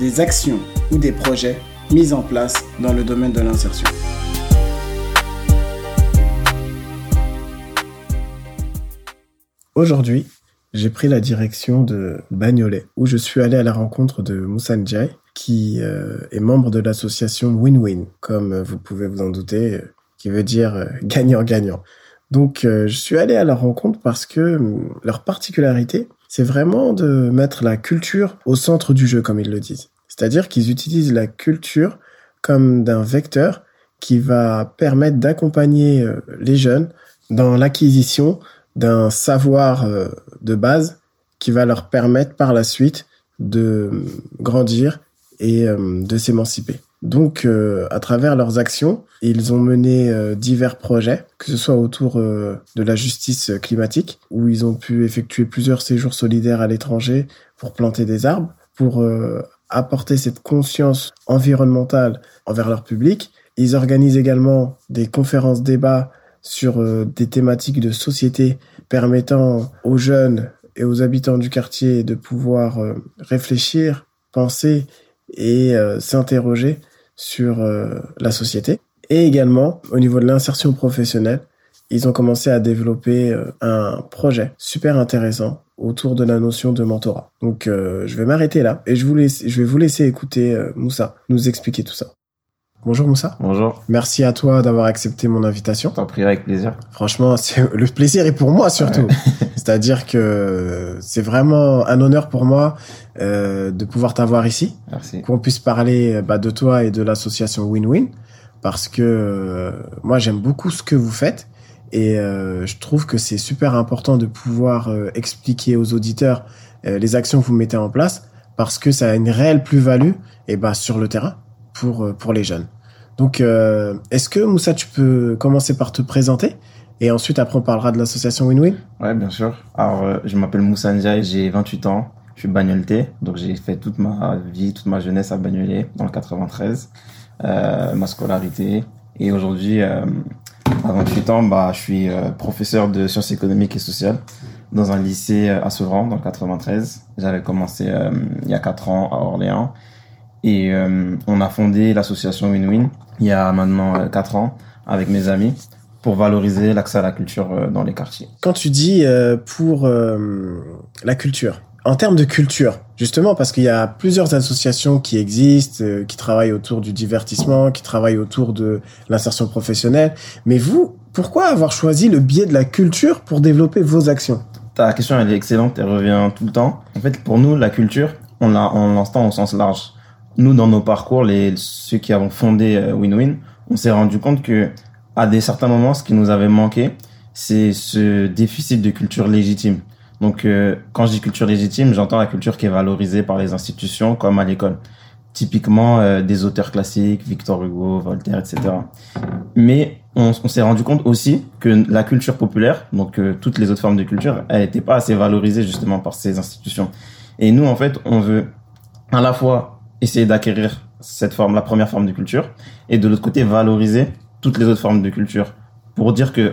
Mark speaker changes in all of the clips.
Speaker 1: des actions ou des projets mis en place dans le domaine de l'insertion. Aujourd'hui, j'ai pris la direction de Bagnolet, où je suis allé à la rencontre de Moussa qui euh, est membre de l'association Win-Win, comme vous pouvez vous en douter, euh, qui veut dire euh, gagnant-gagnant. Donc, je suis allé à la rencontre parce que leur particularité, c'est vraiment de mettre la culture au centre du jeu, comme ils le disent. C'est-à-dire qu'ils utilisent la culture comme d'un vecteur qui va permettre d'accompagner les jeunes dans l'acquisition d'un savoir de base qui va leur permettre par la suite de grandir et euh, de s'émanciper. Donc, euh, à travers leurs actions, ils ont mené euh, divers projets, que ce soit autour de la justice climatique, où ils ont pu effectuer plusieurs séjours solidaires à l'étranger pour planter des arbres, pour apporter cette conscience environnementale envers leur public. Ils organisent également des conférences débats sur des thématiques de société permettant aux jeunes et aux habitants du quartier de pouvoir réfléchir, penser et euh, s'interroger sur euh, la société. Et également, au niveau de l'insertion professionnelle, ils ont commencé à développer euh, un projet super intéressant autour de la notion de mentorat. Donc, je vais m'arrêter là et je, vous laisse, je vais vous laisser écouter Moussa nous expliquer tout ça. Bonjour Moussa.
Speaker 2: Bonjour.
Speaker 1: Merci à toi d'avoir accepté mon invitation.
Speaker 2: T'en prie avec plaisir.
Speaker 1: Franchement, le plaisir est pour moi surtout. C'est-à-dire que c'est vraiment un honneur pour moi euh, de pouvoir t'avoir ici.
Speaker 2: Merci.
Speaker 1: Qu'on puisse parler bah, de toi et de l'association Win-Win parce que euh, moi j'aime beaucoup ce que vous faites et euh, je trouve que c'est super important de pouvoir euh, expliquer aux auditeurs euh, les actions que vous mettez en place parce que ça a une réelle plus-value et bah sur le terrain pour, euh, pour les jeunes. Donc, euh, est-ce que Moussa, tu peux commencer par te présenter et ensuite, après, on parlera de l'association Win-Win
Speaker 2: Ouais, bien sûr. Alors, euh, je m'appelle Moussa Ndiaye, j'ai 28 ans, je suis bagnoleté, donc j'ai fait toute ma vie, toute ma jeunesse à Bagnolet, dans le 93, euh, ma scolarité. Et aujourd'hui, à 28 ans, bah, je suis professeur de sciences économiques et sociales dans un lycée à Sevran, dans le 93. J'avais commencé il y a 4 ans à Orléans. Et euh, on a fondé l'association Win-Win il y a maintenant 4 euh, ans avec mes amis pour valoriser l'accès à la culture euh, dans les quartiers.
Speaker 1: Quand tu dis pour la culture, en termes de culture, justement parce qu'il y a plusieurs associations qui existent, qui travaillent autour du divertissement, qui travaillent autour de l'insertion professionnelle, mais vous, pourquoi avoir choisi le biais de la culture pour développer vos actions?
Speaker 2: Ta question elle est excellente, elle revient tout le temps. En fait, pour nous, la culture, on l'entend au sens large nous, dans nos parcours, les, ceux qui avons fondé euh, Win-Win, on s'est rendu compte que à des certains moments, ce qui nous avait manqué, c'est ce déficit de culture légitime. Donc, euh, quand je dis culture légitime, j'entends la culture qui est valorisée par les institutions, comme à l'école. Typiquement, euh, des auteurs classiques, Victor Hugo, Voltaire, etc. Mais on, s'est rendu compte aussi que la culture populaire, donc toutes les autres formes de culture, elle n'était pas assez valorisée justement par ces institutions. Et nous, en fait, on veut à la fois essayer d'acquérir cette forme, la première forme de culture, et de l'autre côté valoriser toutes les autres formes de culture pour dire que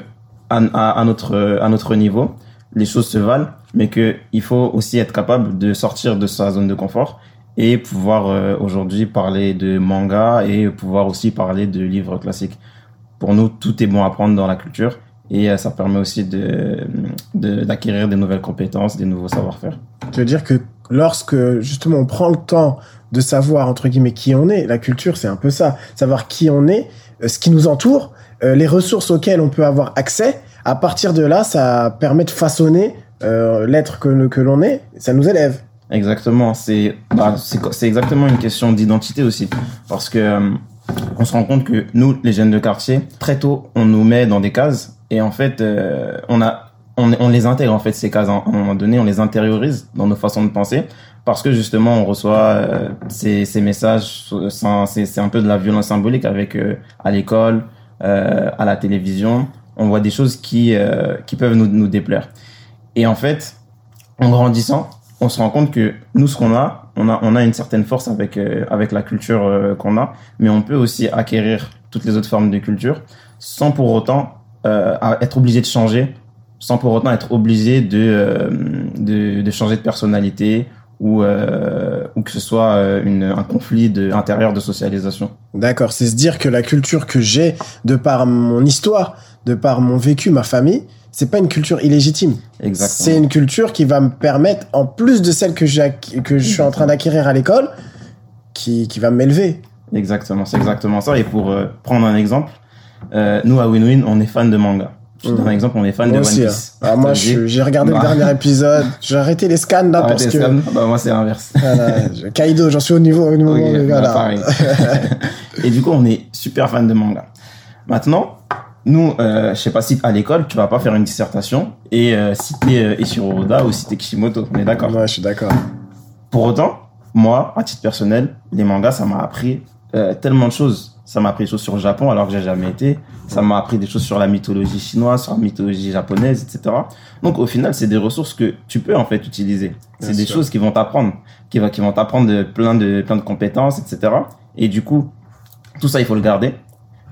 Speaker 2: à, notre à notre niveau, les choses se valent, mais que il faut aussi être capable de sortir de sa zone de confort et pouvoir euh, aujourd'hui parler de manga et pouvoir aussi parler de livres classiques. Pour nous, tout est bon à prendre dans la culture et euh, ça permet aussi de d'acquérir des nouvelles compétences, des nouveaux savoir-faire.
Speaker 1: Tu veux dire que lorsque justement on prend le temps de savoir entre guillemets qui on est. La culture, c'est un peu ça, savoir qui on est, euh, ce qui nous entoure, euh, les ressources auxquelles on peut avoir accès. À partir de là, ça permet de façonner euh, l'être que, que l'on est. Ça nous élève.
Speaker 2: Exactement. C'est bah, c'est exactement une question d'identité aussi, parce que on se rend compte que nous, les jeunes de quartier, très tôt, on nous met dans des cases et en fait, on a on, les intègre en fait ces cases à un moment donné, on les intériorise dans nos façons de penser parce que justement on reçoit euh, ces, messages, c'est c'est un peu de la violence symbolique avec euh, à l'école, euh, à la télévision, on voit des choses qui qui peuvent nous, nous déplaire. Et en fait, en grandissant, on se rend compte que nous ce qu'on a, on a on a une certaine force avec avec la culture qu'on a, mais on peut aussi acquérir toutes les autres formes de culture sans pour autant être obligé de changer sans pour autant être obligé de, de, changer de personnalité ou euh, ou que ce soit euh, une, un conflit de, intérieur de socialisation.
Speaker 1: D'accord, c'est se dire que la culture que j'ai de par mon histoire, de par mon vécu, ma famille, c'est pas une culture illégitime.
Speaker 2: Exactement.
Speaker 1: C'est une culture qui va me permettre, en plus de celle que j'ai que je suis en train d'acquérir à l'école, qui qui va m'élever.
Speaker 2: Exactement, c'est exactement ça. Et pour euh, prendre un exemple, euh, nous à WinWin, on est fan de manga. Donne un exemple, on est fan de One Piece.
Speaker 1: Hein. Ah, moi, j'ai regardé le bah. dernier épisode. J'ai arrêté les scans là parce que. Scans
Speaker 2: bah, moi, c'est l'inverse.
Speaker 1: Voilà, Kaido, j'en suis au niveau, au niveau okay, voilà.
Speaker 2: et du coup, on est super fan de manga. Maintenant, nous, euh, je sais pas si à l'école, tu vas pas faire une dissertation et euh, citer euh, Ishiro Oda ou citer Kishimoto. On est d'accord?
Speaker 1: Ouais, je suis d'accord.
Speaker 2: Pour autant, moi, à titre personnel, les mangas, ça m'a appris euh, tellement de choses ça m'a appris des choses sur le Japon alors que j'ai jamais été. Ça m'a appris des choses sur la mythologie chinoise, sur la mythologie japonaise, etc. Donc au final, c'est des ressources que tu peux en fait utiliser. C'est des choses qui vont t'apprendre, qui, va, qui vont t'apprendre plein de plein de compétences, etc. Et du coup, tout ça, il faut le garder.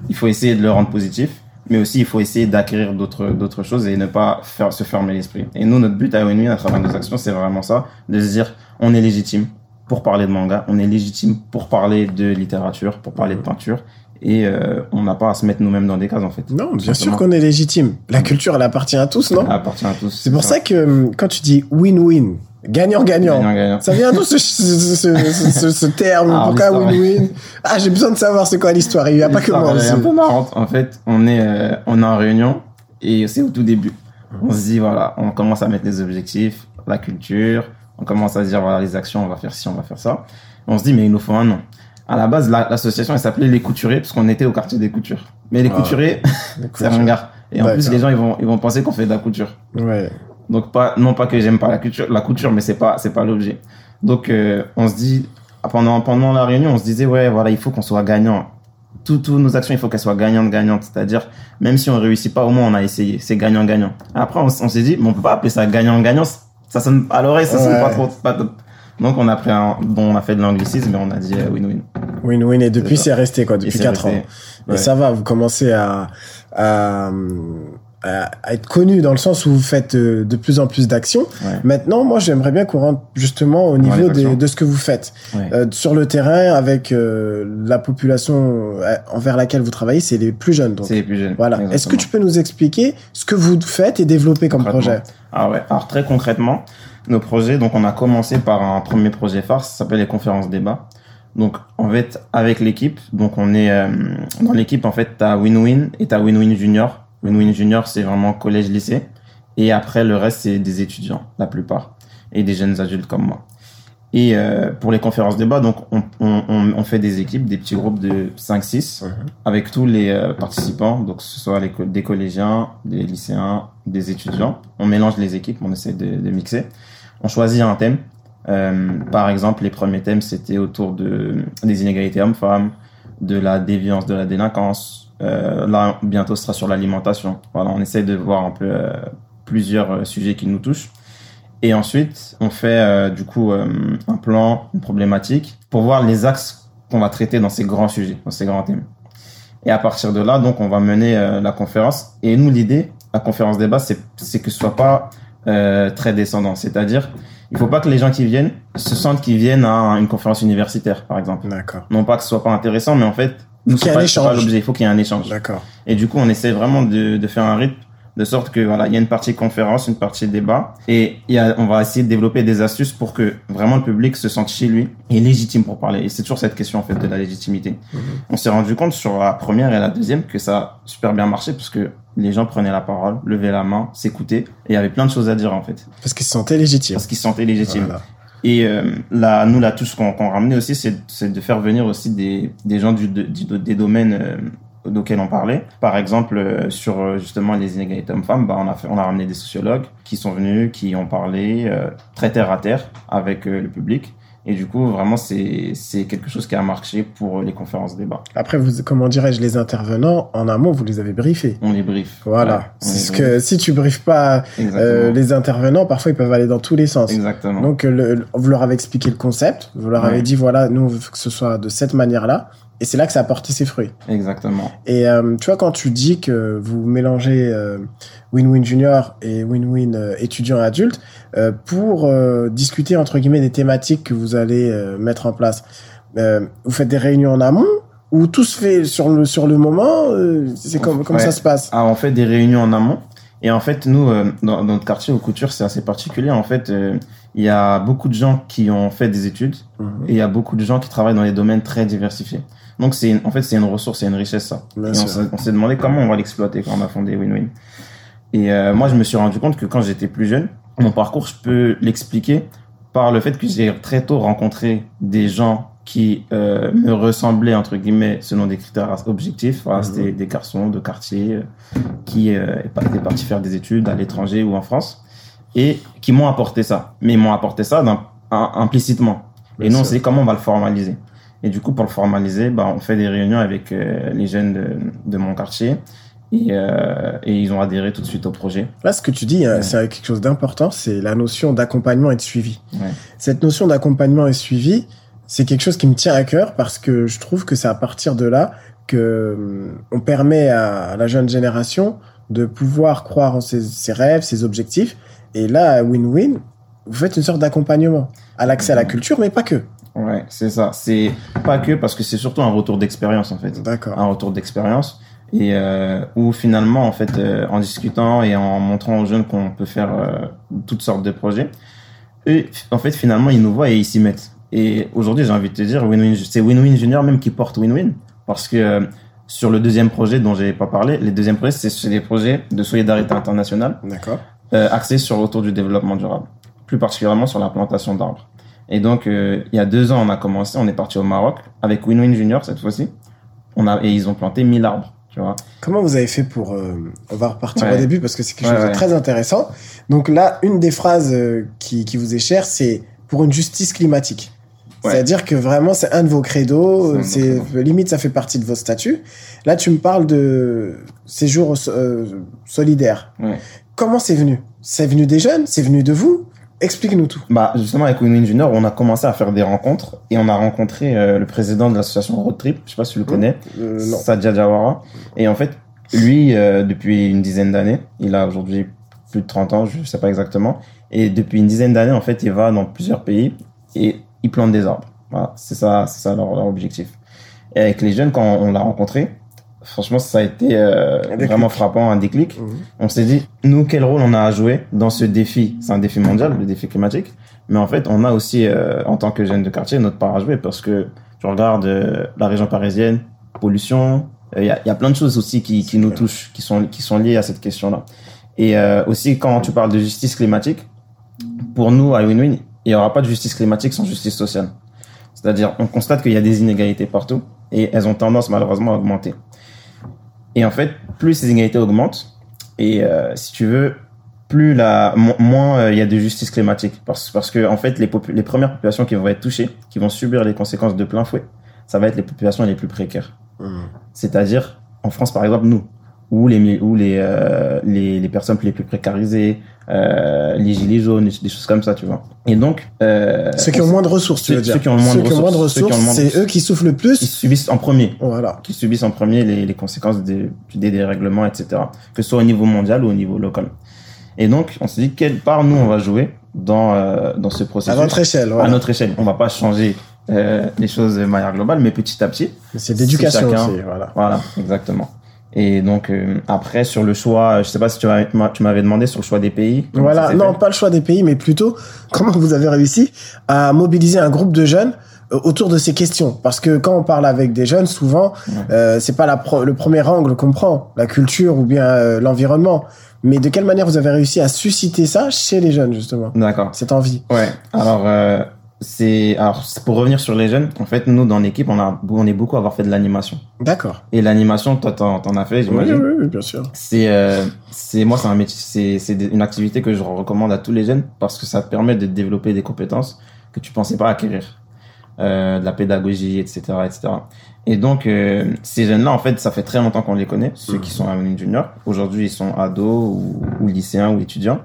Speaker 2: Il faut essayer de le rendre positif, mais aussi il faut essayer d'acquérir d'autres d'autres choses et ne pas faire se fermer l'esprit. Et nous, notre but à ONU à travers nos actions, c'est vraiment ça, de se dire on est légitime, pour parler de manga, on est légitime pour parler de littérature, pour parler de peinture. Et euh, on n'a pas à se mettre nous-mêmes dans des cases, en fait.
Speaker 1: Non, bien sûr qu'on est légitime. La culture, elle appartient à tous, non?
Speaker 2: Elle appartient à tous.
Speaker 1: C'est pour ça. que hum, quand tu dis win-win, gagnant-gagnant, ça vient d'où ce, ce, ce, terme? Ah, Pourquoi win-win? Ah, j'ai besoin de savoir c'est quoi l'histoire. Il n'y a pas que moi.
Speaker 2: C'est un peu marrant. En fait, on est, euh, on est en réunion et c'est au tout début. On se dit, voilà, on commence à mettre les objectifs, la culture, on commence à se dire, voilà, les actions, on va faire ci, on va faire ça. On se dit, mais il nous faut un nom. À la base, l'association, elle s'appelait Les Couturiers, parce qu'on était au quartier des coutures. Mais les ah, couturiers, c'est ringard. Et en plus, les gens, ils vont, ils vont penser qu'on fait de la couture.
Speaker 1: Ouais.
Speaker 2: Donc, pas, non pas que j'aime pas la couture, la couture, mais c'est pas, c'est pas l'objet. Donc, euh, on se dit, pendant, pendant la réunion, on se disait, ouais, voilà, il faut qu'on soit gagnant. Toutes nos actions, il faut qu'elles soient gagnantes, gagnantes. C'est-à-dire, même si on réussit pas, au moins on a essayé. C'est gagnant-gagnant. Après, on, on s'est dit, mais on peut pas appeler ça gagnant-gagnant ça sonne à l'oreille, ça sonne pas trop, pas top. Donc on a pris un, bon, on a fait de l'anglicisme, mais on a dit euh, win-win.
Speaker 1: Win-win et depuis c'est resté quoi, depuis 4 ans. Et ça va, vous commencez à, à, à, être connu dans le sens où vous faites euh, de plus en plus d'actions. Maintenant, moi, j'aimerais bien qu'on rentre justement au niveau de ce que vous faites euh, sur le terrain avec euh, la population envers laquelle vous travaillez. C'est les plus jeunes.
Speaker 2: C'est les plus jeunes.
Speaker 1: Voilà. Est-ce que tu peux nous expliquer ce que vous faites et développer comme projet?
Speaker 2: Ah ouais. Alors très concrètement, nos projets. Donc, on a commencé par un premier projet phare. Ça s'appelle les conférences débat. Donc en fait avec l'équipe, donc on est dans l'équipe en fait t'as Win-Win et t'as Win-Win Junior Win-Win Junior, c'est vraiment collège-lycée. Et après, le reste, c'est des étudiants, la plupart. Et des jeunes adultes comme moi. Et euh, pour les conférences débat, donc on, on, on, fait des équipes, des petits groupes de 5-6 mhm. avec tous les euh, participants, donc que ce soit les, des collégiens, des lycéens, des étudiants. On mélange les équipes, on essaie de, de mixer. On choisit un thème. Euh, par exemple, les premiers thèmes, c'était autour de, des inégalités hommes-femmes, de la déviance, de la délinquance, euh, là, bientôt, ce sera sur l'alimentation. Voilà, on essaie de voir un peu euh, plusieurs euh, sujets qui nous touchent. Et ensuite, on fait du coup un plan, une problématique, pour voir les axes qu'on va traiter dans ces grands sujets, dans ces grands thèmes. Et à partir de là, donc, on va mener la conférence. Et nous, l'idée, la conférence débat, c'est que ce soit pas très descendant. C'est-à-dire, il faut pas que les gens qui viennent se sentent qu'ils viennent à une conférence universitaire, par exemple.
Speaker 1: D'accord.
Speaker 2: Non pas que ce soit pas intéressant, mais en fait,
Speaker 1: il faut
Speaker 2: l'objet, il faut qu'il y ait un échange.
Speaker 1: D'accord.
Speaker 2: Et du coup, on essaie vraiment de, de faire un rythme de sorte que voilà, il y a une partie conférence, une partie débat, et il y a, on va essayer de développer des astuces pour que vraiment le public se sente chez lui et légitime pour parler. Et c'est toujours cette question en fait de la légitimité. Mhm. On s'est rendu compte sur la première et la deuxième que ça a super bien marché parce que les gens prenaient la parole, levaient la main, s'écoutaient, et il y avait plein de choses à dire en fait.
Speaker 1: Parce qu'ils se sentaient légitimes.
Speaker 2: Parce qu'ils se sentaient légitimes. Et euh, là, nous, la touche qu'on qu'on ramenait aussi, c'est de faire venir aussi des, des gens du, des domaines euh, auxquels on parlait. Par exemple, euh, sur euh, justement les inégalités hommes-femmes, bah, on a fait, on a ramené des sociologues qui sont venus, qui ont parlé euh, très terre à terre avec euh, le public. Et du coup, vraiment, c'est quelque chose qui a marché pour les conférences débats.
Speaker 1: Après, vous, comment dirais-je, les intervenants, en amont, vous les avez briefés.
Speaker 2: On les brief.
Speaker 1: Voilà.
Speaker 2: Ouais,
Speaker 1: c'est ce que, si tu briefes pas euh, les intervenants, parfois ils peuvent aller dans tous les sens.
Speaker 2: Exactement.
Speaker 1: Donc, le- vous leur avez expliqué le concept, vous leur avez dit, voilà, nous, on veut que ce soit de cette manière-là. Et c'est là que ça a porté ses fruits.
Speaker 2: Exactement.
Speaker 1: Et euh, tu vois, quand tu dis que vous mélangez euh, Win-Win Junior et Win-Win euh, étudiant adulte euh, pour euh, discuter, entre guillemets, des thématiques que vous allez euh, mettre en place, euh, vous faites des réunions en amont ou tout se fait sur le, sur le moment euh, C'est comme, comment
Speaker 2: Ouais.
Speaker 1: ça se passe?
Speaker 2: Ah, on fait des réunions en amont. Et en fait, nous, euh, dans, dans notre quartier aux coutures, c'est assez particulier. En fait, euh, il y a beaucoup de gens qui ont fait des études et il y a beaucoup de gens qui travaillent dans des domaines très diversifiés. Donc, c'est en fait, c'est une ressource, c'est une richesse, ça.
Speaker 1: Bien
Speaker 2: et on s'est demandé comment on va l'exploiter quand on a fondé Win-Win. Et euh, moi, je me suis rendu compte que quand j'étais plus jeune, mon parcours, je peux l'expliquer par le fait que j'ai très tôt rencontré des gens qui euh, me ressemblaient, entre guillemets, selon des critères objectifs. Voilà,
Speaker 1: Mhm.
Speaker 2: C'était des garçons de quartier euh, qui euh, étaient partis faire des études à l'étranger ou en France et qui m'ont apporté ça. Mais ils m'ont apporté ça un- implicitement.
Speaker 1: Bien
Speaker 2: et nous, on
Speaker 1: sûr.
Speaker 2: s'est dit comment on va le formaliser. Et du coup, pour le formaliser, bah, on fait des réunions avec euh, les jeunes de, de mon quartier. Et, euh, et ils ont adhéré tout de suite au projet.
Speaker 1: Là, ce que tu dis, euh,
Speaker 2: Ouais.
Speaker 1: c'est quelque chose d'important, c'est la notion d'accompagnement et de suivi.
Speaker 2: Ouais.
Speaker 1: Cette notion d'accompagnement et suivi, c'est quelque chose qui me tient à cœur parce que je trouve que c'est à partir de là que hum, on permet à la jeune génération de pouvoir croire en ses, ses rêves, ses objectifs. Et là, Win-Win, vous faites une sorte d'accompagnement à l'accès à la culture, mais pas que.
Speaker 2: Ouais, c'est ça. C'est pas que parce que c'est surtout un retour d'expérience en fait.
Speaker 1: D'accord.
Speaker 2: Un retour d'expérience et euh, où finalement en fait euh, en discutant et en montrant aux jeunes qu'on peut faire euh, toutes sortes de projets, eux en fait finalement ils nous voient et ils s'y mettent. Et aujourd'hui j'ai envie de te dire win-win, c'est win-win junior même qui porte win-win parce que euh, sur le deuxième projet dont j'ai pas parlé, les deuxièmes projets c'est des projets de solidarité internationale
Speaker 1: D'accord.
Speaker 2: euh, axé sur autour du développement durable, plus particulièrement sur la plantation d'arbres. Et donc, euh, il y a deux ans, on a commencé, on est parti au Maroc avec Win-Win Junior cette fois-ci. On a et ils ont planté 1000 arbres, tu vois.
Speaker 1: Comment vous avez fait pour... euh, on va repartir
Speaker 2: Ouais.
Speaker 1: au début parce que c'est quelque
Speaker 2: Ouais,
Speaker 1: chose de
Speaker 2: ouais.
Speaker 1: très intéressant. Donc là, une des phrases euh, qui, qui vous est chère, c'est pour une justice climatique. C'est-à-dire que vraiment, c'est un de vos credos,
Speaker 2: C'est nos
Speaker 1: limite, ça fait partie de vos statuts. Là, tu me parles de séjour euh, solidaire. Comment c'est venu? C'est venu des jeunes? C'est venu de vous? Explique-nous tout.
Speaker 2: Bah, justement, avec Win-Win Junior, on a commencé à faire des rencontres et on a rencontré euh, le président de l'association Road Trip, je sais pas si tu le connais,
Speaker 1: Euh, non.
Speaker 2: Sadia Jawara. Et en fait, lui, euh, depuis une dizaine d'années, il a aujourd'hui plus de 30 ans, je sais pas exactement. Et depuis une dizaine d'années, en fait, il va dans plusieurs pays et il plante des arbres. Voilà, c'est ça, c'est ça leur, leur objectif. Et avec les jeunes, quand on l'a rencontré, franchement, ça a été euh, vraiment frappant, un déclic.
Speaker 1: Mhm.
Speaker 2: On s'est dit, nous, quel rôle on a à jouer dans ce défi? C'est un défi mondial, le défi climatique. Mais en fait, on a aussi, euh, en tant que jeunes de quartier, notre part à jouer parce que tu regardes euh, la région parisienne, pollution, il y, a, y a plein de choses aussi qui, qui nous touchent, qui sont, qui sont liées à cette question-là. Et euh, aussi, quand tu parles de justice climatique, pour nous, à Win-Win, il n'y aura pas de justice climatique sans justice sociale. C'est-à-dire, on constate qu'il y a des inégalités partout et elles ont tendance malheureusement à augmenter. Et en fait, plus ces inégalités augmentent, et euh, si tu veux, plus la mo- moins euh, il y a de justice climatique, parce parce que en fait, les les premières populations qui vont être touchées, qui vont subir les conséquences de plein fouet, ça va être les populations les plus précaires.
Speaker 1: Mhm.
Speaker 2: C'est-à-dire, en France, par exemple, nous, ou les, ou les, euh, les, les personnes les plus précarisées, euh, les gilets jaunes, des choses comme ça, tu vois. Et donc, euh,
Speaker 1: Ceux qui ont
Speaker 2: on-
Speaker 1: moins de ressources, tu veux dire.
Speaker 2: ceux qui ont moins de
Speaker 1: Ceux qui ont moins de
Speaker 2: ressources, qui
Speaker 1: c'est eux qui souffrent le plus.
Speaker 2: subissent en premier,
Speaker 1: Voilà.
Speaker 2: qui subissent en premier les, les conséquences des, des dérèglements, etc. Que ce soit au niveau mondial ou au niveau local. Et donc, on s'est dit quelle part nous on va jouer dans euh, dans ce
Speaker 1: À
Speaker 2: processus
Speaker 1: votre échelle,
Speaker 2: à
Speaker 1: voilà.
Speaker 2: notre échelle. On va pas changer euh, les choses de manière globale, mais petit à petit.
Speaker 1: C'est d'éducation aussi, voilà.
Speaker 2: Voilà, exactement. Et donc euh, après sur le choix, je sais pas si tu m'avais tu m'avais demandé sur le choix des pays.
Speaker 1: Voilà, non, pas le choix des pays, mais plutôt comment vous avez réussi à mobiliser un groupe de jeunes euh, autour de ces questions. Parce que quand on parle avec des jeunes, souvent,
Speaker 2: Ouais.
Speaker 1: euh, c'est pas la pro- le premier angle qu'on prend, la culture ou bien euh, l'environnement. Mais de quelle manière vous avez réussi à susciter ça chez les jeunes, justement?
Speaker 2: D'accord.
Speaker 1: Cette envie.
Speaker 2: Ouais. Alors, euh, c'est alors pour revenir sur les jeunes. En fait, nous dans l'équipe, on a on est beaucoup à avoir fait de l'animation.
Speaker 1: D'accord.
Speaker 2: Et l'animation, toi, t'en, t'en as fait,
Speaker 1: Oui,
Speaker 2: j'imagine.
Speaker 1: oui, oui, bien sûr.
Speaker 2: C'est euh, c'est moi, c'est un métier, c'est c'est une activité que je recommande à tous les jeunes parce que ça te permet de développer des compétences que tu pensais pas acquérir, euh, de la pédagogie, etc., etc. Et donc euh, ces jeunes-là, en fait, ça fait très longtemps qu'on les connaît, ceux qui sont à Junior. Aujourd'hui, ils sont ados ou, ou lycéens ou étudiants.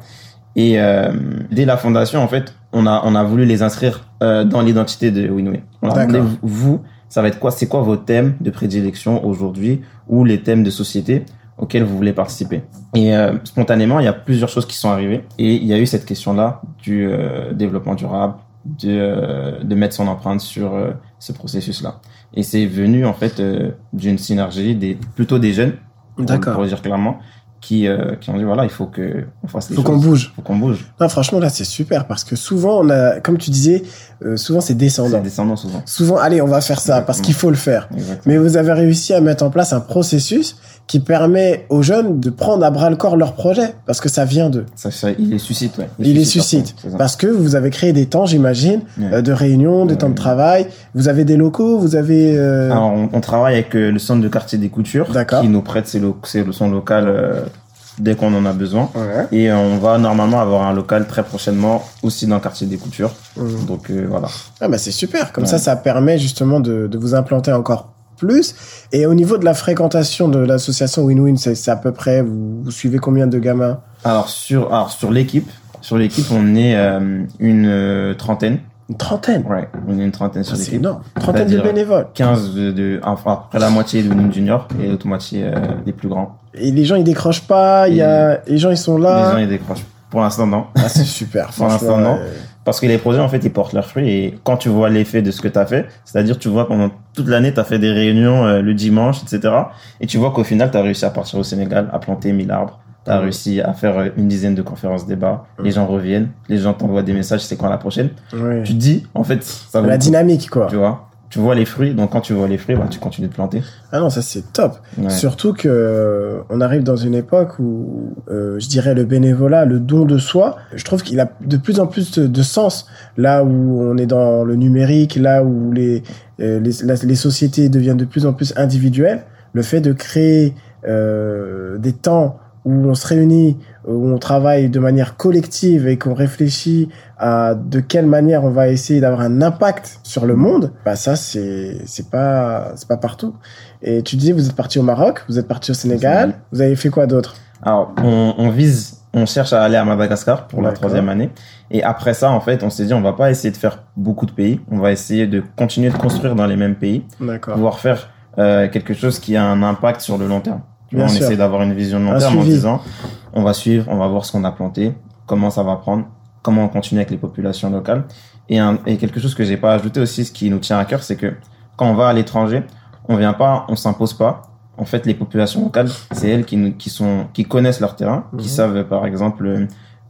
Speaker 2: Et euh, dès la fondation, en fait, on a on a voulu les inscrire euh, dans l'identité de WinWin. On a demandé, vous, ça va être quoi C'est quoi vos thèmes de prédilection aujourd'hui ou les thèmes de société auxquels vous voulez participer? Et euh, spontanément, il y a plusieurs choses qui sont arrivées et il y a eu cette question-là du euh, développement durable, de euh, de mettre son empreinte sur euh, ce processus-là. Et c'est venu en fait euh, d'une synergie des plutôt des jeunes, pour,
Speaker 1: D'accord.
Speaker 2: pour le dire clairement, qui euh, qui ont dit voilà, il faut que on fasse les
Speaker 1: Faut qu'on bouge.
Speaker 2: Faut qu'on bouge.
Speaker 1: Non, franchement, là, c'est super parce que souvent, on a, comme tu disais, euh, souvent, c'est
Speaker 2: C'est
Speaker 1: descendant.
Speaker 2: descendant souvent.
Speaker 1: Souvent, allez, on va faire ça parce qu'il faut le faire.
Speaker 2: Exactement.
Speaker 1: Mais vous avez réussi à mettre en place un processus qui permet aux jeunes de prendre à bras le corps leur projet parce que ça vient d'eux.
Speaker 2: Ça, ça, il les suscite, ouais.
Speaker 1: Il les suscite parce que vous avez créé des temps, j'imagine,
Speaker 2: Ouais.
Speaker 1: euh, de réunions, des
Speaker 2: Ouais.
Speaker 1: temps de travail. Vous avez des locaux, vous avez. euh,
Speaker 2: Alors, on, on travaille avec euh, le centre de quartier des coutures
Speaker 1: D'accord.
Speaker 2: qui nous prête ses lo- ses- son local euh, dès qu'on en a besoin.
Speaker 1: Ouais.
Speaker 2: Et euh, on va normalement avoir un local très prochainement aussi dans le quartier des coutures.
Speaker 1: Mmh.
Speaker 2: Donc euh, voilà.
Speaker 1: Ah bah c'est super. Comme
Speaker 2: Ouais.
Speaker 1: ça, ça permet justement de, de vous implanter encore plus. Et au niveau de la fréquentation de l'association Win-Win, c'est c'est à peu près. Vous, vous suivez combien de gamins?
Speaker 2: Alors sur alors sur l'équipe, sur l'équipe on est euh, une euh, trentaine.
Speaker 1: Une trentaine?
Speaker 2: Ouais, on est une trentaine sur
Speaker 1: Ah, c'est
Speaker 2: l'équipe.
Speaker 1: énorme. Trentaine de bénévoles.
Speaker 2: 15 de, de enfin après la moitié de Winning Junior et l'autre moitié euh, des plus grands.
Speaker 1: Et les gens ils décrochent pas. Il y a les gens ils sont
Speaker 2: Les
Speaker 1: là.
Speaker 2: gens ils décrochent. Pour l'instant non.
Speaker 1: Ah c'est super.
Speaker 2: Pour l'instant, non.
Speaker 1: euh,
Speaker 2: Parce que les projets, en fait, ils portent leurs fruits et quand tu vois l'effet de ce que tu as fait, c'est-à-dire tu vois pendant toute l'année, tu as fait des réunions euh, le dimanche, etc. Et tu vois qu'au final, tu as réussi à partir au Sénégal, à planter 1000 arbres. Tu as réussi à faire euh, une dizaine de conférences débats. Les gens reviennent, les gens t'envoient des messages, c'est quand la prochaine? Tu te dis, en fait, ça
Speaker 1: La dynamique quoi.
Speaker 2: Tu vois? Tu vois les fruits, donc quand tu vois les fruits, bah, tu continues de planter.
Speaker 1: Ah non ça c'est top.
Speaker 2: Ouais.
Speaker 1: Surtout que euh, on arrive dans une époque où, euh, je dirais, le bénévolat, le don de soi, je trouve qu'il a de plus en plus de, de sens. Là où on est dans le numérique, là où les, euh, les, la- les sociétés deviennent de plus en plus individuelles, le fait de créer euh, des temps où on se réunit, où on travaille de manière collective et qu'on réfléchit à de quelle manière on va essayer d'avoir un impact sur le monde, bah ça c'est c'est pas c'est pas partout. Et tu disais vous êtes parti au Maroc, vous êtes parti au
Speaker 2: Sénégal,
Speaker 1: vous avez fait quoi d'autre?
Speaker 2: Alors, on, on vise, on cherche à aller à Madagascar pour la troisième année. Et après ça, en fait, on s'est dit, on va pas essayer de faire beaucoup de pays. On va essayer de continuer de construire dans les mêmes pays,
Speaker 1: D'accord.
Speaker 2: pouvoir faire euh, quelque chose qui a un impact sur le long terme. Tu vois, on
Speaker 1: sûr.
Speaker 2: essaie d'avoir une vision de long
Speaker 1: Un
Speaker 2: terme en disant, on va suivre, on va voir ce qu'on a planté, comment ça va prendre, comment on continue avec les populations locales. Et, un, et quelque chose que j'ai pas ajouté aussi, ce qui nous tient à cœur, c'est que quand on va à l'étranger, on vient pas, on s'impose pas. En fait, les populations locales, c'est elles qui, nous, qui sont, qui connaissent leur terrain,
Speaker 1: Mhm.
Speaker 2: qui savent euh, par exemple euh,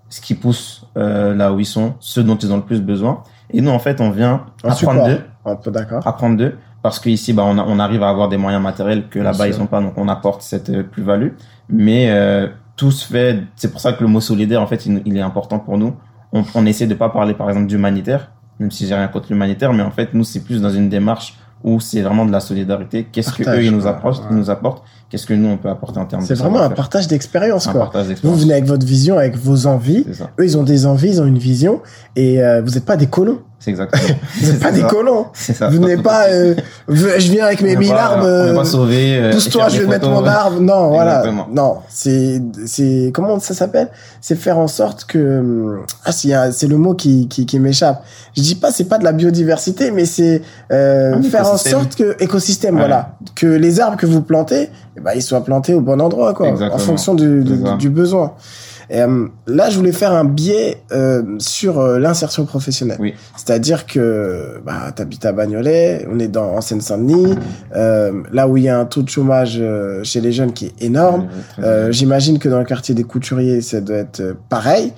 Speaker 2: ce qui pousse euh, là où ils sont, ce dont ils ont le plus besoin. Et nous, en fait, on vient
Speaker 1: Un
Speaker 2: apprendre d'eux,
Speaker 1: Un peu d'accord.
Speaker 2: apprendre d'eux, parce qu'ici, bah, on, a- on arrive à avoir des moyens matériels que là-bas ils
Speaker 1: sûr.
Speaker 2: ont pas, donc on apporte cette euh, plus-value. Mais euh, tout se fait. C'est pour ça que le mot solidaire, en fait, il, il est important pour nous. On, on essaie de pas parler, par exemple, d'humanitaire, même si j'ai rien contre l'humanitaire, mais en fait, nous, c'est plus dans une démarche où c'est vraiment de la solidarité. Qu'est-ce que eux ils nous apportent,
Speaker 1: ouais.
Speaker 2: ils nous apportent Qu'est-ce que nous on peut apporter en termes de
Speaker 1: C'est vraiment un partage d'expérience
Speaker 2: un
Speaker 1: quoi.
Speaker 2: partage
Speaker 1: Vous venez avec votre vision, avec vos envies. Eux ils ont des envies, ils ont une vision et euh, vous n'êtes pas des colons.
Speaker 2: C'est exactement.
Speaker 1: Vous n'êtes pas des colons.
Speaker 2: C'est ça.
Speaker 1: Vous n'êtes pas. euh, je viens avec mes mille.
Speaker 2: On est
Speaker 1: euh,
Speaker 2: pas sauvé. euh,
Speaker 1: Pousse-toi, je vais mettre mon arbre. Non, voilà. Non, c'est, c'est, comment ça s'appelle? C'est faire en sorte que, ah, c'est, le mot qui, qui, qui m'échappe. Je dis pas, c'est pas de la biodiversité, mais c'est, euh,
Speaker 2: Un
Speaker 1: faire en sorte que, écosystème,
Speaker 2: Ouais.
Speaker 1: voilà. Que les arbres que vous plantez, eh ben, ils soient plantés au bon endroit, quoi.
Speaker 2: Exactement.
Speaker 1: En fonction du, du, du besoin. Et, euh, là, je voulais faire un biais euh, sur euh, l'insertion professionnelle.
Speaker 2: Oui.
Speaker 1: C'est-à-dire que bah, tu habites à Bagnolet, on est dans, en Seine-Saint-Denis, euh, là où il y a un taux de chômage euh, chez les jeunes qui est énorme. Euh. J'imagine que dans le quartier des couturiers, ça doit être pareil.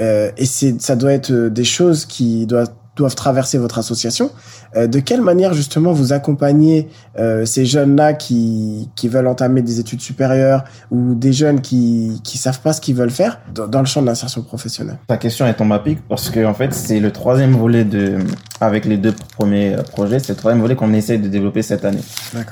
Speaker 1: Euh, et c'est, ça doit être des choses qui doivent doivent traverser votre association. Euh, de quelle manière justement vous accompagnez euh, ces jeunes-là qui, qui veulent entamer des études supérieures ou des jeunes qui qui savent pas ce qu'ils veulent faire dans, dans le champ de l'insertion professionnelle?
Speaker 2: Ta question est tombe à pic parce que en fait c'est le troisième volet de avec les deux premiers euh, projets, c'est le troisième volet qu'on essaie de développer cette année.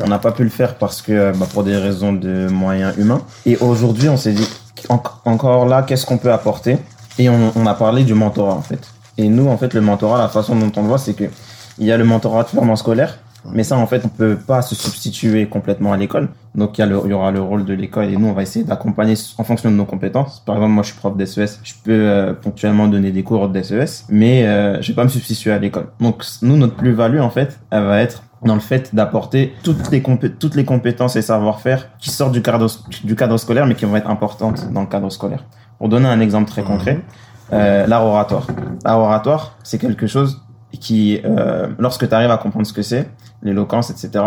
Speaker 2: On n'a pas pu le faire parce que bah, pour des raisons de moyens humains. Et aujourd'hui on s'est dit en- encore là qu'est-ce qu'on peut apporter? Et on, on a parlé du mentorat en fait. Et nous en fait le mentorat la façon dont on le voit c'est que il y a le mentorat purement scolaire mais ça, en fait, on peut pas se substituer complètement à l'école. Donc, il y, aura le rôle de l'école et nous, on va essayer d'accompagner en fonction de nos compétences. Par exemple, moi, je suis prof d'SES. Je peux euh, ponctuellement donner des cours d'SES, mais euh, je vais pas me substituer à l'école. Donc, nous, notre plus-value, en fait, elle va être dans le fait d'apporter toutes les toutes les compétences et savoir-faire qui sortent du cadre du cadre scolaire, mais qui vont être importantes dans le cadre scolaire. Pour donner un exemple très concret, euh, l'art oratoire. L'art oratoire, c'est quelque chose qui, euh, lorsque tu arrives à comprendre ce que c'est, l'éloquence, etc.,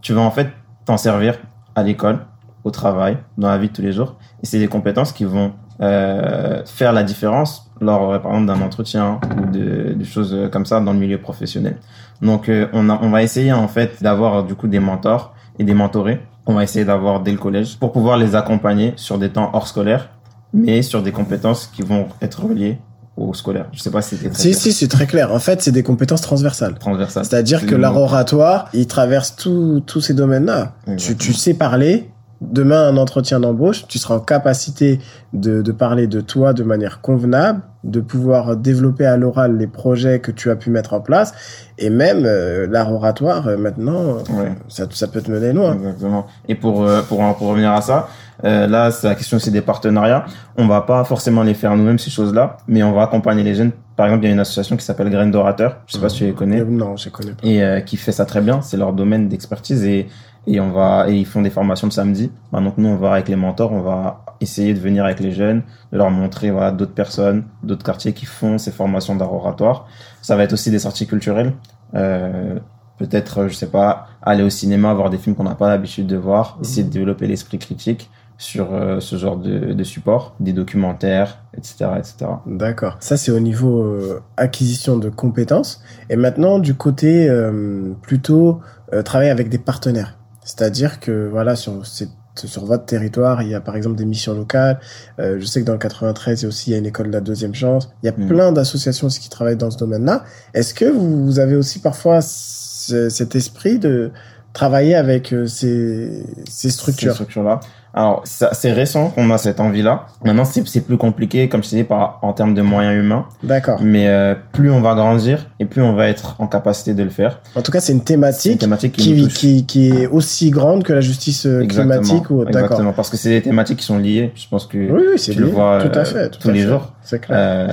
Speaker 2: tu vas en fait t'en servir à l'école, au travail, dans la vie de tous les jours. Et c'est des compétences qui vont euh, faire la différence lors, euh, par exemple, d'un entretien ou de, de choses euh, comme ça dans le milieu professionnel. Donc, euh, on, a, on va essayer en fait d'avoir du coup des mentors et des mentorés. On va essayer d'avoir dès le collège pour pouvoir les accompagner sur des temps hors scolaires, mais sur des compétences qui vont être reliées au scolaire. Je sais pas si c'était
Speaker 1: Si,
Speaker 2: clair.
Speaker 1: si, c'est très clair. En fait, c'est des compétences transversales.
Speaker 2: transversal.
Speaker 1: C'est-à-dire que l'art oratoire, il traverse tous tous ces domaines-là. Tu, tu sais parler. Demain, un entretien d'embauche, tu seras en capacité de, de parler de toi de manière convenable, de pouvoir développer à l'oral les projets que tu as pu mettre en place. Et même euh, l'art oratoire, euh, maintenant,
Speaker 2: Ouais.
Speaker 1: ça, ça peut te mener loin.
Speaker 2: Exactement. Et pour, euh, pour, pour revenir à ça, euh, là, c'est la question, c'est des partenariats. On va pas forcément les faire nous-mêmes, ces choses-là, mais on va accompagner les jeunes. Par exemple, il y a une association qui s'appelle Graines d'orateurs. Je sais pas si tu les connais.
Speaker 1: Euh, Non, je connais pas.
Speaker 2: Et euh, qui fait ça très bien. C'est leur domaine d'expertise et, et on va, et ils font des formations le samedi. Bah, donc nous, on va avec les mentors, on va essayer de venir avec les jeunes, de leur montrer, voilà, d'autres personnes, d'autres quartiers qui font ces formations d'art oratoire. Ça va être aussi des sorties culturelles. Euh, peut-être, je sais pas, aller au cinéma, voir des films qu'on n'a pas l'habitude de voir, essayer de développer l'esprit critique sur euh, ce genre de, de support, des documentaires, etc., etc.
Speaker 1: D'accord. Ça, c'est au niveau euh, acquisition de compétences. Et maintenant, du côté euh, plutôt euh, travailler avec des partenaires. C'est-à-dire que, voilà, sur, sur votre territoire, il y a par exemple des missions locales. Euh, je sais que dans le 93, il y a aussi il y a une école de la deuxième chance. Il y a
Speaker 2: Mm.
Speaker 1: plein d'associations aussi qui travaillent dans ce domaine-là. Est-ce que vous, vous avez aussi parfois ce- cet esprit de travailler avec euh, ces, ces structures?
Speaker 2: Ces structures-là. Alors, c'est récent qu'on a cette envie-là. Maintenant, c'est plus compliqué, comme je te dis, par, en termes de moyens humains.
Speaker 1: D'accord.
Speaker 2: Mais euh, plus on va grandir et plus on va être en capacité de le faire.
Speaker 1: En tout cas, c'est une
Speaker 2: C'est une
Speaker 1: thématique
Speaker 2: thématique qui, nous
Speaker 1: qui,
Speaker 2: touche.
Speaker 1: qui, qui est aussi grande que la justice euh,
Speaker 2: Exactement,
Speaker 1: climatique ou d'accord.
Speaker 2: exactement. Parce que c'est des thématiques qui sont liées. Je pense que
Speaker 1: Oui, oui, c'est
Speaker 2: tu le vois
Speaker 1: tout à
Speaker 2: euh,
Speaker 1: fait, tout
Speaker 2: tous
Speaker 1: à
Speaker 2: les
Speaker 1: fait.
Speaker 2: jours.
Speaker 1: C'est clair.
Speaker 2: Euh,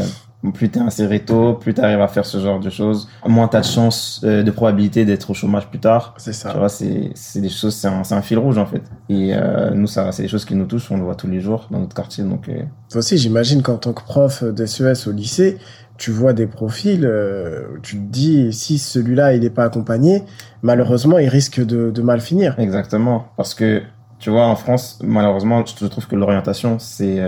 Speaker 2: plus t'es inséré tôt, plus t'arrives à faire ce genre de choses, moins t'as de chances, euh, de probabilité d'être au chômage plus tard.
Speaker 1: c'est
Speaker 2: Tu
Speaker 1: ça.
Speaker 2: vois, c'est c'est des choses, c'est un, c'est un fil rouge en fait. Et euh, nous, ça, c'est des choses qui nous touchent, on le voit tous les jours dans notre quartier. Donc, euh,
Speaker 1: Toi aussi, j'imagine qu'en tant que prof d'SES au lycée, tu vois des profils, tu te dis si celui-là il n'est pas accompagné, malheureusement il risque de, de mal finir.
Speaker 2: Exactement. Parce que, tu vois, en France, malheureusement, je trouve que l'orientation, c'est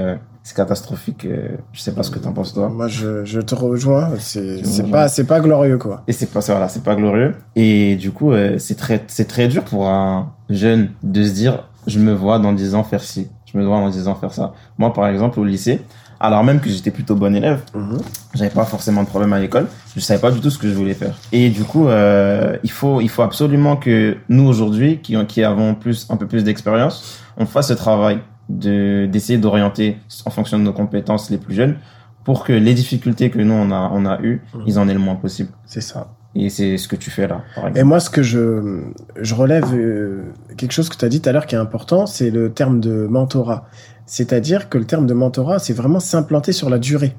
Speaker 2: c'est catastrophique. euh, Je sais pas ce que t'en penses, toi.
Speaker 1: Moi, je, je te rejoins. C'est pas c'est pas glorieux quoi.
Speaker 2: Et c'est pas ça, voilà, c'est pas glorieux. Et du coup, euh, c'est très, c'est très dur pour un jeune de se dire, je me vois dans 10 ans faire ci, je me vois dans 10 ans faire ça. Moi, par exemple, au lycée, alors même que j'étais plutôt bon élève,
Speaker 1: Mhm.
Speaker 2: j'avais pas forcément de problème à l'école, je savais pas du tout ce que je voulais faire. Et du coup, euh, il faut, il faut absolument que nous aujourd'hui, qui, qui avons plus, un peu plus d'expérience, on fasse ce travail de d'essayer d'orienter en fonction de nos compétences les plus jeunes pour que les difficultés que nous on a on a eu,
Speaker 1: Mhm.
Speaker 2: ils en aient le moins possible.
Speaker 1: C'est ça.
Speaker 2: Et c'est ce que tu fais là, par
Speaker 1: Et
Speaker 2: exemple.
Speaker 1: moi, ce que je, je relève, euh, quelque chose que tu as dit tout à l'heure qui est important, c'est le terme de mentorat. C'est-à-dire que le terme de mentorat, c'est vraiment s'implanter sur la durée.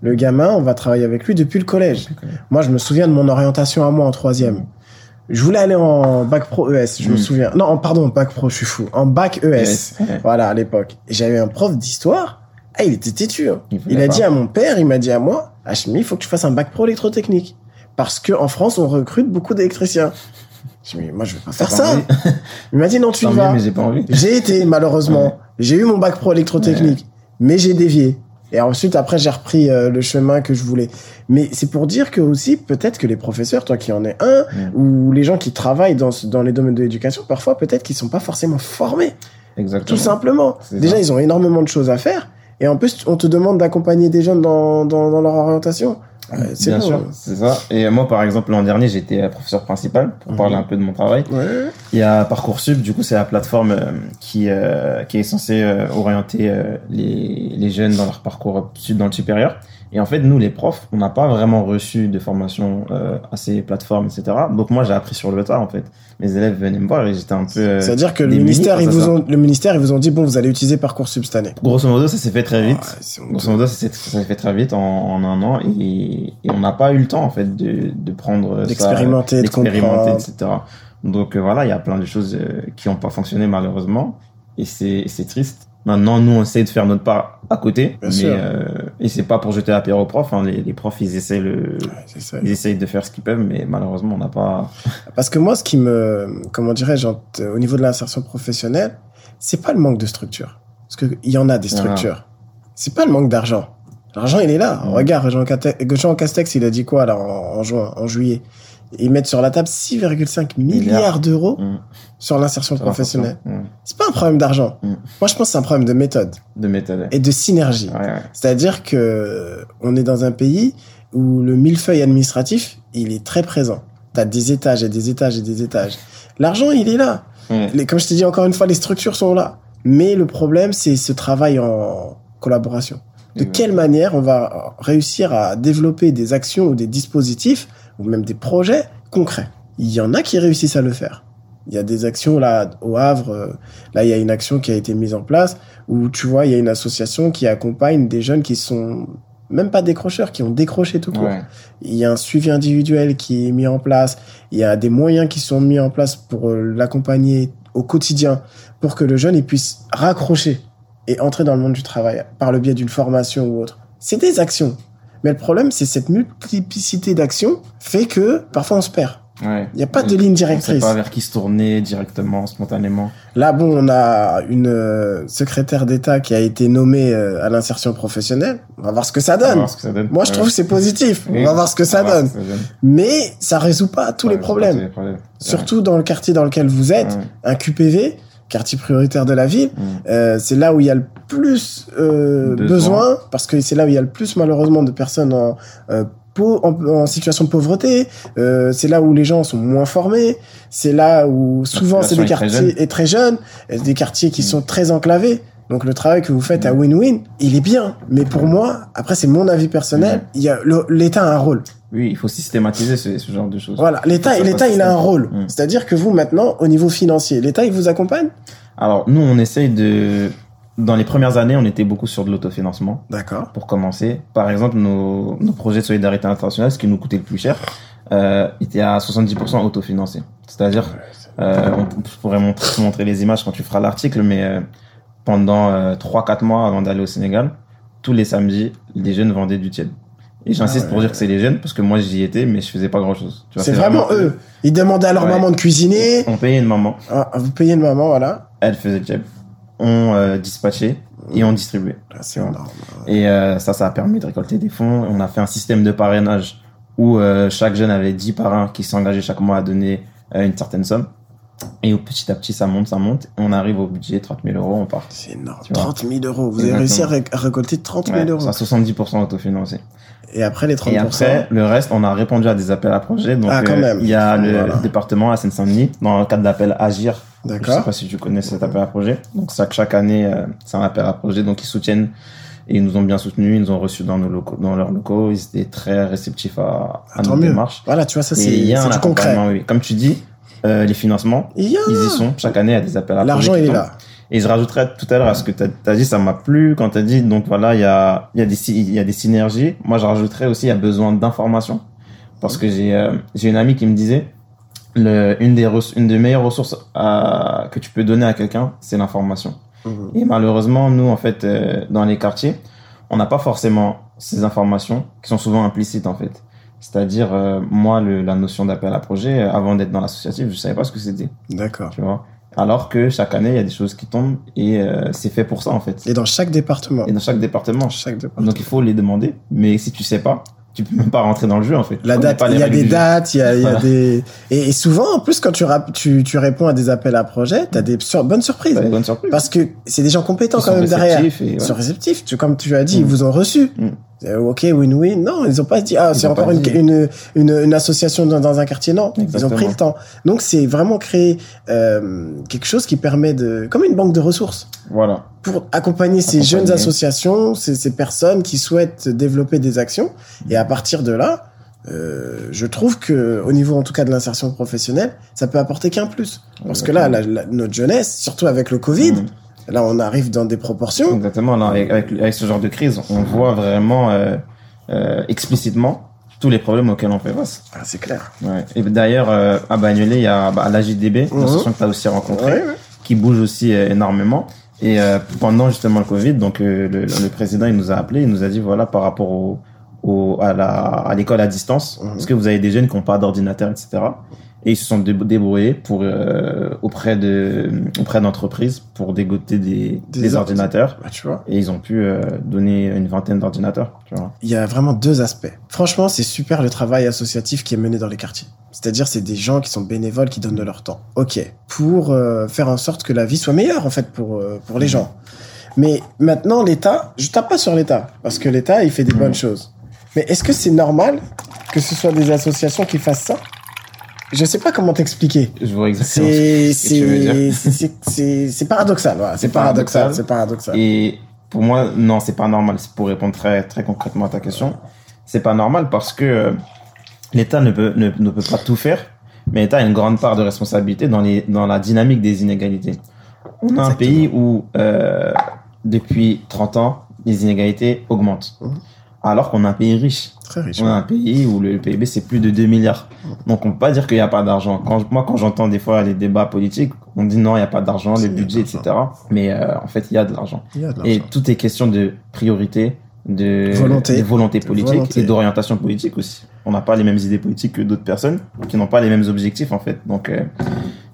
Speaker 1: Le gamin, on va travailler avec lui depuis le collège. Moi, je me souviens de mon orientation à moi en troisième. Je voulais aller en bac pro ES, je me
Speaker 2: Mm.
Speaker 1: souviens. Non, pardon, bac pro, je suis fou. En bac ES.
Speaker 2: Yes. Ouais.
Speaker 1: Voilà, à l'époque. Et j'avais un prof d'histoire. Ah, il était têtu. hein.
Speaker 2: Il
Speaker 1: a
Speaker 2: pas.
Speaker 1: dit à mon père, il m'a dit à moi, Hachmi, il faut que tu fasses un bac pro électrotechnique. Parce que en France, on recrute beaucoup d'électriciens. Je me dis, moi, je vais pas faire ça. Il m'a dit, non, tu y vas.
Speaker 2: j'ai.
Speaker 1: J'ai été, malheureusement. J'ai eu mon bac pro électrotechnique. Mais j'ai dévié. Et ensuite, après, j'ai repris euh, le chemin que je voulais. Mais c'est pour dire que aussi, peut-être que les professeurs, toi qui en es un,
Speaker 2: Mm.
Speaker 1: ou les gens qui travaillent dans, dans les domaines de l'éducation, parfois, peut-être qu'ils sont pas forcément formés.
Speaker 2: Exactement.
Speaker 1: Tout simplement. Déjà,
Speaker 2: ça.
Speaker 1: ils ont énormément de choses à faire. Et en plus, on te demande d'accompagner des jeunes dans, dans, dans leur orientation. C'est
Speaker 2: Bien sûr, c'est ça. Et moi, par exemple, l'an dernier, j'étais professeur principal pour
Speaker 1: Mhm.
Speaker 2: parler un peu de mon travail.
Speaker 1: Ouais.
Speaker 2: Il y a Parcoursup, du coup, c'est la plateforme euh, qui, euh, qui est censée euh, orienter euh, les, les jeunes dans leur parcours sud dans le supérieur. Et en fait, nous, les profs, on n'a pas vraiment reçu de formation euh, à ces plateformes, etc. Donc moi, j'ai appris sur le tas, en fait. Mes élèves venaient me voir et j'étais un peu... euh,
Speaker 1: C'est-à-dire que le ministère, ils vous ont, le ministère, ils vous ont dit, bon, vous allez utiliser Parcoursup cette année.
Speaker 2: Grosso modo, ça s'est fait très vite.
Speaker 1: Ah,
Speaker 2: Grosso modo, ça s'est fait très vite en, en un an et, et on n'a pas eu le temps en fait de, de prendre
Speaker 1: D'expérimenter, de
Speaker 2: d'expérimenter,
Speaker 1: comprendre.
Speaker 2: etc. Donc euh, voilà, il y a plein de choses euh, qui n'ont pas fonctionné malheureusement et c'est triste. Maintenant, nous, on essaie de faire notre part à côté,
Speaker 1: Bien
Speaker 2: mais
Speaker 1: sûr.
Speaker 2: euh, et c'est pas pour jeter la pierre aux profs. Hein, les, les profs, ils essaient le,
Speaker 1: Ouais, c'est ça.
Speaker 2: ils essayent de faire ce qu'ils peuvent, mais malheureusement, on n'a pas.
Speaker 1: Parce que moi, ce qui me, comment dirais-je, au niveau de l'insertion professionnelle, c'est pas le manque de structure. Parce que il y en a des
Speaker 2: Ah.
Speaker 1: structures. C'est pas le manque d'argent. L'argent, il est là. Regarde, Jean, Castex, il a dit quoi, là, en, en juin, en juillet? Ils mettent sur la table 6,5 milliards
Speaker 2: Milliards.
Speaker 1: d'euros
Speaker 2: Mm.
Speaker 1: sur l'insertion professionnelle.
Speaker 2: Mm.
Speaker 1: C'est pas un problème d'argent.
Speaker 2: Mm.
Speaker 1: Moi, je pense que c'est un problème de méthode
Speaker 2: De méthode.
Speaker 1: et de synergie.
Speaker 2: Ouais, ouais.
Speaker 1: C'est-à-dire que on est dans un pays où le millefeuille administratif, il est très présent. T'as des étages et des étages et des étages. L'argent, il est là. Les- comme je t'ai dit encore une fois, les structures sont là. Mais le problème, c'est ce travail en collaboration. De quelle manière on va réussir à développer des actions ou des dispositifs ou même des projets concrets Il y en a qui réussissent à le faire. Il y a des actions là au Havre. euh, Là, il y a une action qui a été mise en place où tu vois, il y a une association qui accompagne des jeunes qui sont même pas décrocheurs, qui ont décroché tout court.
Speaker 2: Ouais.
Speaker 1: Il y a un suivi individuel qui est mis en place. Il y a des moyens qui sont mis en place pour euh, l'accompagner au quotidien, pour que le jeune il puisse raccrocher et entrer dans le monde du travail par le biais d'une formation ou autre. C'est des actions. Mais le problème, c'est cette multiplicité d'actions fait que parfois on se perd.
Speaker 2: Ouais.
Speaker 1: Il n'y a pas de ligne
Speaker 2: On sait
Speaker 1: directrice.
Speaker 2: pas vers qui se tourner directement, spontanément.
Speaker 1: Là, bon, on a une euh, secrétaire d'État qui a été nommée euh, à l'insertion professionnelle. On va voir ce que ça donne.
Speaker 2: que ça donne.
Speaker 1: Moi, je
Speaker 2: Ouais.
Speaker 1: trouve que c'est positif.
Speaker 2: Oui.
Speaker 1: On va voir ce que ça donne.
Speaker 2: que ça donne.
Speaker 1: Mais ça résout pas tous
Speaker 2: Ouais,
Speaker 1: les problèmes.
Speaker 2: tous les problèmes.
Speaker 1: Surtout dans le quartier dans lequel vous êtes,
Speaker 2: Ouais.
Speaker 1: un QPV, quartier prioritaire de la ville,
Speaker 2: Mm.
Speaker 1: euh, c'est là où il y a le plus euh,
Speaker 2: Besoin.
Speaker 1: parce que c'est là où il y a le plus malheureusement de personnes en, euh, en, en situation de pauvreté, euh, c'est là où les gens sont moins formés, c'est là où souvent c'est des
Speaker 2: population est très
Speaker 1: quartiers et très jeunes, et des quartiers qui
Speaker 2: Mm.
Speaker 1: sont très enclavés. Donc le travail que vous faites à. Win-Win, il est bien. Mais pour moi, après c'est mon avis personnel, il y a l'État a un rôle.
Speaker 2: Oui, il faut systématiser ce, ce genre de choses.
Speaker 1: Voilà, l'État, l'État, il a un rôle.
Speaker 2: Mm.
Speaker 1: C'est-à-dire que vous maintenant, au niveau financier, l'État, il vous accompagne?
Speaker 2: Alors, nous, on essaye de... Dans les premières années, on était beaucoup sur de l'autofinancement,
Speaker 1: D'accord.
Speaker 2: pour commencer. Par exemple, nos, nos projets de solidarité internationale, ce qui nous coûtait le plus cher, euh, était à 70% autofinancé. C'est-à-dire, euh, on, je pourrais montrer, montrer les images quand tu feras l'article, mais euh, pendant euh, 3-4 mois avant d'aller au Sénégal, tous les samedis, les jeunes vendaient du tiède. Et j'insiste
Speaker 1: Ah ouais.
Speaker 2: pour dire que c'est les jeunes, parce que moi j'y étais, mais je faisais pas grand chose.
Speaker 1: C'est vraiment eux. Ils demandaient à leur
Speaker 2: Ouais.
Speaker 1: maman de cuisiner.
Speaker 2: On payait une maman,
Speaker 1: Ah, vous payez une maman, voilà.
Speaker 2: elle faisait le job. On euh, dispatchait et on distribuait.
Speaker 1: Ah, C'est énorme.
Speaker 2: Et euh, ça, ça a permis de récolter des fonds. On a fait un système de parrainage où euh, chaque jeune avait 10 parrains qui s'engageaient chaque mois à donner euh, une certaine somme. Et au petit à petit, ça monte, ça monte. On arrive au budget 30 000 euros, on part.
Speaker 1: C'est énorme.
Speaker 2: Tu vois.
Speaker 1: 30 000 euros. Vous avez réussi à, ré- à récolter 30 000
Speaker 2: Ouais,
Speaker 1: euros.
Speaker 2: c'est à 70% autofinancé.
Speaker 1: Et après les 30%.
Speaker 2: Et après, le reste, on a répondu à des appels à projets. Donc,
Speaker 1: Ah, quand
Speaker 2: euh,
Speaker 1: même.
Speaker 2: il y a le
Speaker 1: Voilà.
Speaker 2: département à Seine-Saint-Denis, dans le cadre d'appel Agir. Je sais
Speaker 1: D'accord.
Speaker 2: pas si tu connais cet appel à projet. Donc, ça, chaque année, euh, c'est un appel à projet. Donc, ils soutiennent et ils nous ont bien soutenus. Ils nous ont reçus dans nos locaux, dans leurs locaux. Ils étaient très réceptifs à, à
Speaker 1: Tant
Speaker 2: nos
Speaker 1: mieux.
Speaker 2: démarches.
Speaker 1: Voilà, tu vois, ça, c'est du concret.
Speaker 2: oui. Comme tu dis, euh, les financements, ils y sont. Chaque année, il y a des appels à
Speaker 1: L'argent, il est là.
Speaker 2: Et je rajouterais tout à l'heure à ce que tu as, dit, ça m'a plu quand tu as dit, donc voilà, il y a, y, a des, y a des synergies. Moi, je rajouterais aussi, il y a besoin d'informations. Parce que j'ai euh, une amie qui me disait, le, une, des une des meilleures ressources à, que tu peux donner à quelqu'un, c'est l'information.
Speaker 1: Mhm.
Speaker 2: Et malheureusement, nous, en fait, euh, dans les quartiers, on n'a pas forcément ces informations qui sont souvent implicites, en fait. C'est-à-dire, euh, moi, le, la notion d'appel à projet, euh, avant d'être dans l'associatif, je savais pas ce que c'était
Speaker 1: D'accord.
Speaker 2: tu vois. Alors que chaque année, il y a des choses qui tombent et euh, c'est fait pour ça en fait.
Speaker 1: Et dans chaque département.
Speaker 2: Et dans chaque département.
Speaker 1: Chaque département.
Speaker 2: Donc il faut les demander. Mais si tu sais pas, tu peux même pas rentrer dans le jeu en fait.
Speaker 1: La
Speaker 2: Tu
Speaker 1: date, il y a des dates, il y a, y a des et, et souvent en plus quand tu, tu tu réponds à des appels à projets, t'as des sur- bonnes surprises
Speaker 2: des bonnes surprises.
Speaker 1: parce que c'est des gens compétents
Speaker 2: Ils
Speaker 1: quand même derrière. Ils sont réceptifs. Tu, comme tu as dit,
Speaker 2: Mm.
Speaker 1: ils vous ont reçu.
Speaker 2: Mm.
Speaker 1: Euh, ok, win-win. Non, ils ont pas dit ah c'est encore une,
Speaker 2: dit.
Speaker 1: une une une association dans, dans un quartier. Non, ils ont pris le temps. Donc c'est vraiment créer euh, quelque chose qui permet de comme une banque de ressources
Speaker 2: Voilà.
Speaker 1: pour accompagner ces jeunes associations, ces, ces personnes qui souhaitent développer des actions. Et à partir de là, euh, je trouve que au niveau en tout cas de l'insertion professionnelle, ça peut apporter qu'un plus. Parce que là, la- la- notre jeunesse, surtout avec le Covid,
Speaker 2: Mm.
Speaker 1: Là on arrive dans des proportions.
Speaker 2: Exactement. Là, avec, avec, ce genre de crise, on voit vraiment euh, euh, explicitement tous les problèmes auxquels on fait face.
Speaker 1: Ah, c'est clair.
Speaker 2: Ouais. Et d'ailleurs, euh, à Bagnolet, il y a bah, l'AJDB,
Speaker 1: Mhm.
Speaker 2: l'association que tu as aussi rencontrée,
Speaker 1: Ouais, ouais.
Speaker 2: qui bouge aussi énormément. Et pendant justement le Covid, donc le, le président il nous a appelé, il nous a dit voilà par rapport au, au à la à l'école à distance,
Speaker 1: Mhm.
Speaker 2: parce que vous avez des jeunes qui n'ont pas d'ordinateur, etc. Et ils se sont dé- débrouillés pour euh, auprès de auprès d'entreprises pour dégoter des,
Speaker 1: Des
Speaker 2: des,
Speaker 1: ordi-
Speaker 2: ordinateurs.
Speaker 1: Bah, tu vois,
Speaker 2: Et ils ont pu euh, donner une vingtaine d'ordinateurs, tu vois.
Speaker 1: il y a vraiment deux aspects. Franchement, c'est super le travail associatif qui est mené dans les quartiers. C'est-à-dire, c'est des gens qui sont bénévoles, qui donnent de leur temps. Ok, pour euh, faire en sorte que la vie soit meilleure en fait pour pour les gens. Mais maintenant, l'État, je tape pas sur l'État parce que l'État, il fait des
Speaker 2: Mhm.
Speaker 1: bonnes choses. Mais est-ce que c'est normal que ce soit des associations qui fassent ça? Je sais pas comment t'expliquer.
Speaker 2: Je vois exactement.
Speaker 1: C'est
Speaker 2: ce que tu veux dire.
Speaker 1: c'est c'est paradoxal. Voilà. C'est paradoxal.
Speaker 2: paradoxal.
Speaker 1: C'est paradoxal.
Speaker 2: Et pour moi, non, c'est pas normal. C'est pour répondre très, très concrètement à ta question. C'est pas normal parce que euh, l'État ne peut, ne, ne peut pas tout faire, mais l'État a une grande part de responsabilité dans, les, dans la dynamique des inégalités. On a un pays où, euh, depuis 30 ans, les inégalités augmentent.
Speaker 1: Mhm.
Speaker 2: Alors qu'on a un pays riche.
Speaker 1: Très riche.
Speaker 2: On a un pays où le PIB c'est plus de 2 milliards. Donc on peut pas dire qu'il n'y a pas d'argent. Quand moi quand j'entends des fois les débats politiques, on dit non il n'y a pas d'argent, budgets
Speaker 1: de
Speaker 2: etc. Mais euh, en fait il y a de l'argent.
Speaker 1: Il y a de
Speaker 2: Et tout est question de priorité, de
Speaker 1: Volonté.
Speaker 2: de volonté
Speaker 1: De
Speaker 2: politique
Speaker 1: volonté.
Speaker 2: et d'orientation politique aussi. On n'a pas les mêmes idées politiques que d'autres personnes qui n'ont pas les mêmes objectifs en fait. Donc euh,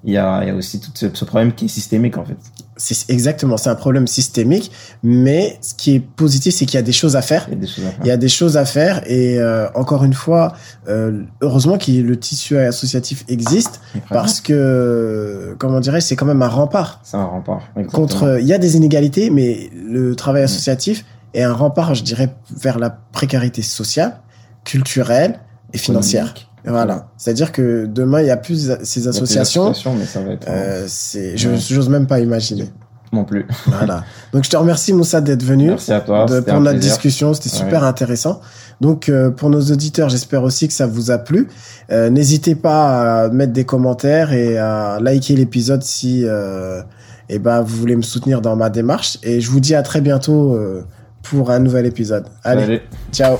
Speaker 2: il y, a, il y a aussi tout ce, ce problème qui est systémique en fait.
Speaker 1: C'est exactement, c'est un problème systémique, mais ce qui est positif, c'est qu'il y a des choses à faire.
Speaker 2: Il y a des choses à faire.
Speaker 1: Il y a des choses à faire et euh, encore une fois, euh, heureusement que le tissu associatif existe parce que, comment dirais-je, c'est quand même un rempart
Speaker 2: c'est un rempart. exactement.
Speaker 1: contre. Il y a des inégalités, mais le travail associatif est un rempart, je dirais, vers la précarité sociale, culturelle et financière.
Speaker 2: Économique.
Speaker 1: Voilà. C'est-à-dire que demain, il y a plus ces associations.
Speaker 2: d'associations, mais ça va être
Speaker 1: Euh, c'est, je, j'ose même pas imaginer.
Speaker 2: non plus.
Speaker 1: Voilà. Donc je te remercie Moussa d'être venu
Speaker 2: Merci à toi.
Speaker 1: de, discussion. C'était
Speaker 2: Ouais.
Speaker 1: super intéressant. Donc euh, pour nos auditeurs, j'espère aussi que ça vous a plu. Euh, N'hésitez pas à mettre des commentaires et à liker l'épisode si eh ben vous voulez me soutenir dans ma démarche. Et je vous dis à très bientôt pour un nouvel épisode. Allez,
Speaker 2: Allez.
Speaker 1: ciao.